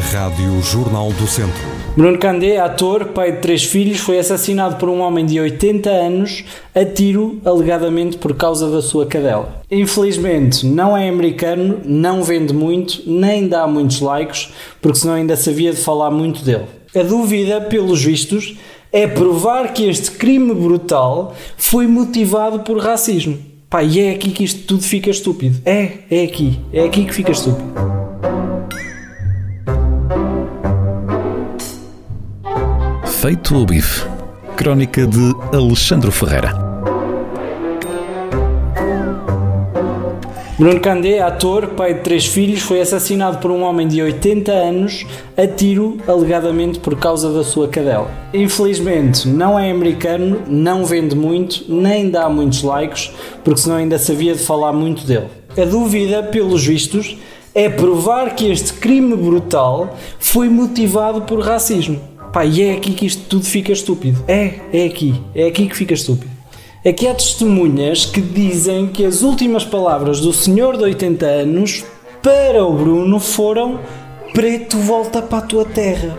Rádio Jornal do Centro. Bruno Candé, ator, pai de três filhos, foi assassinado por um homem de 80 anos a tiro, alegadamente por causa da sua cadela. Infelizmente, não é americano, não vende muito, nem dá muitos likes, porque senão ainda sabia de falar muito dele. A dúvida, pelos vistos, é provar que este crime brutal foi motivado por racismo. Pá, e é aqui que isto tudo fica estúpido. É, é aqui. É aqui que fica estúpido. Feito o bife. Crónica de Alexandre Ferreira. Bruno Candé, ator, pai de três filhos, foi assassinado por um homem de 80 anos a tiro, alegadamente por causa da sua cadela. Infelizmente, não é americano, não vende muito, nem dá muitos likes, porque senão ainda sabia de falar muito dele. A dúvida, pelos vistos, é provar que este crime brutal foi motivado por racismo. Pá, e é aqui que isto tudo fica estúpido. É, é aqui. É aqui que fica estúpido. É que há testemunhas que dizem que as últimas palavras do senhor de 80 anos para o Bruno foram preto volta para a tua terra.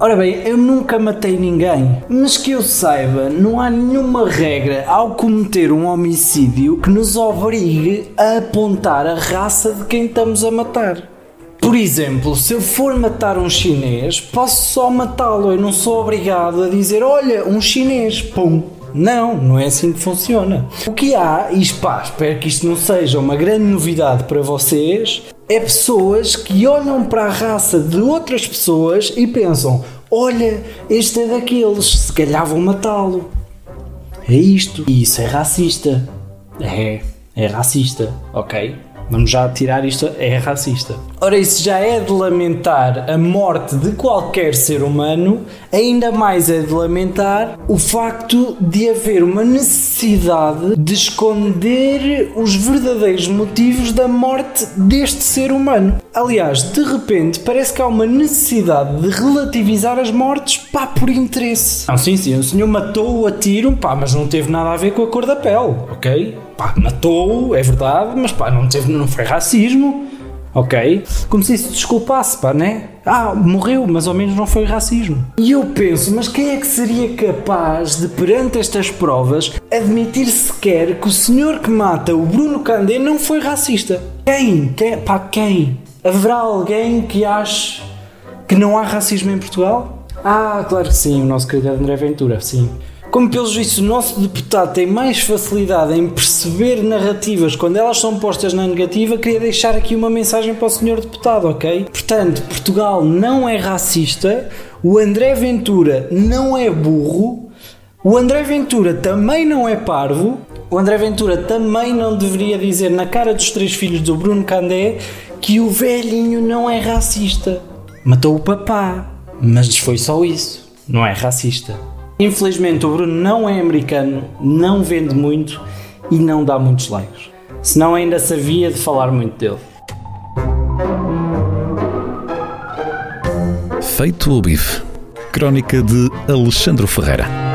Ora bem, eu nunca matei ninguém, mas que eu saiba, não há nenhuma regra ao cometer um homicídio que nos obrigue a apontar a raça de quem estamos a matar. Por exemplo, se eu for matar um chinês, posso só matá-lo. Eu não sou obrigado a dizer: olha, um chinês, pum. Não, não é assim que funciona. O que há, e pá, espero que isto não seja uma grande novidade para vocês, é pessoas que olham para a raça de outras pessoas e pensam: olha, este é daqueles, se calhar vão matá-lo. É isto. E isso é racista. É, é racista, ok? Vamos já tirar isto, é racista. Ora, isso já é de lamentar a morte de qualquer ser humano, ainda mais é de lamentar o facto de haver uma necessidade de esconder os verdadeiros motivos da morte deste ser humano. Aliás, de repente, parece que há uma necessidade de relativizar as mortes, pá, por interesse. Não, sim, sim, o senhor matou-o a tiro, pá, mas não teve nada a ver com a cor da pele, ok? Pá, matou-o, é verdade, mas pá, não, teve, não foi racismo, ok? Como se isso desculpasse, pá, né? Ah, morreu, mas ao menos não foi racismo. E eu penso, mas quem é que seria capaz de, perante estas provas, admitir sequer que o senhor que mata o Bruno Candé não foi racista? Quem? quem? Pá, quem? Haverá alguém que ache que não há racismo em Portugal? Ah, claro que sim, o nosso querido André Ventura, sim. Como pelos vistos o nosso deputado tem mais facilidade em perceber narrativas quando elas são postas na negativa, queria deixar aqui uma mensagem para o senhor deputado, ok? Portanto, Portugal não é racista, o André Ventura não é burro, o André Ventura também não é parvo, o André Ventura também não deveria dizer na cara dos três filhos do Bruno Candé que o velhinho não é racista. Matou o papá, mas foi só isso, não é racista. Infelizmente, o Bruno não é americano, não vende muito e não dá muitos likes. Senão, ainda sabia de falar muito dele. Feito o bife. Crónica de Alexandre Ferreira.